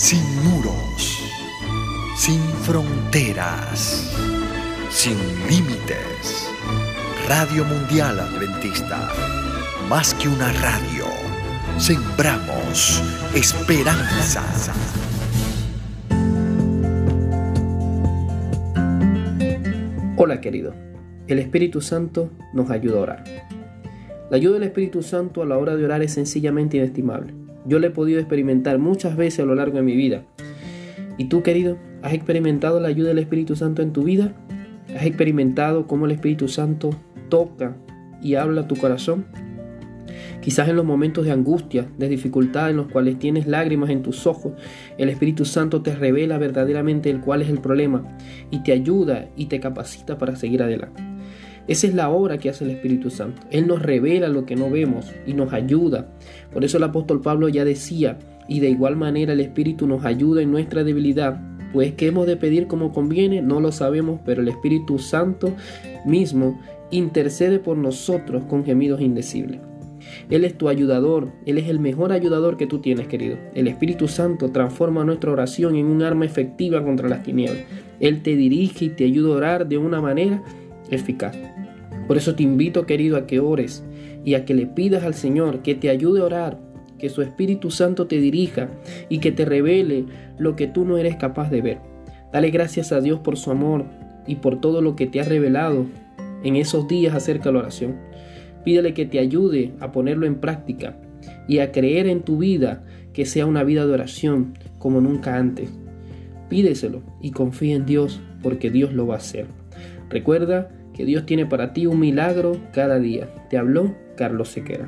sin muros, sin fronteras, sin límites. Radio Mundial Adventista, más que una radio, sembramos esperanza. Hola querido, el Espíritu Santo nos ayuda a orar. La ayuda del Espíritu Santo a la hora de orar es sencillamente inestimable. Yo lo he podido experimentar muchas veces a lo largo de mi vida. ¿Y tú, querido, has experimentado la ayuda del Espíritu Santo en tu vida? ¿Has experimentado cómo el Espíritu Santo toca y habla tu corazón? Quizás en los momentos de angustia, de dificultad en los cuales tienes lágrimas en tus ojos, el Espíritu Santo te revela verdaderamente el cuál es el problema y te ayuda y te capacita para seguir adelante. Esa es la obra que hace el Espíritu Santo. Él nos revela lo que no vemos y nos ayuda. Por eso el apóstol Pablo ya decía, y de igual manera el Espíritu nos ayuda en nuestra debilidad. Pues que hemos de pedir como conviene, no lo sabemos, pero el Espíritu Santo mismo intercede por nosotros con gemidos indecibles. Él es tu ayudador, Él es el mejor ayudador que tú tienes, querido. El Espíritu Santo transforma nuestra oración en un arma efectiva contra las tinieblas. Él te dirige y te ayuda a orar de una manera eficaz. Por eso te invito, querido, a que ores y a que le pidas al Señor que te ayude a orar, que su Espíritu Santo te dirija y que te revele lo que tú no eres capaz de ver. Dale gracias a Dios por su amor y por todo lo que te ha revelado en esos días acerca de la oración. Pídele que te ayude a ponerlo en práctica y a creer en tu vida que sea una vida de oración como nunca antes. Pídeselo y confía en Dios porque Dios lo va a hacer. Recuerda que Dios tiene para ti un milagro cada día. Te habló Carlos Sequera.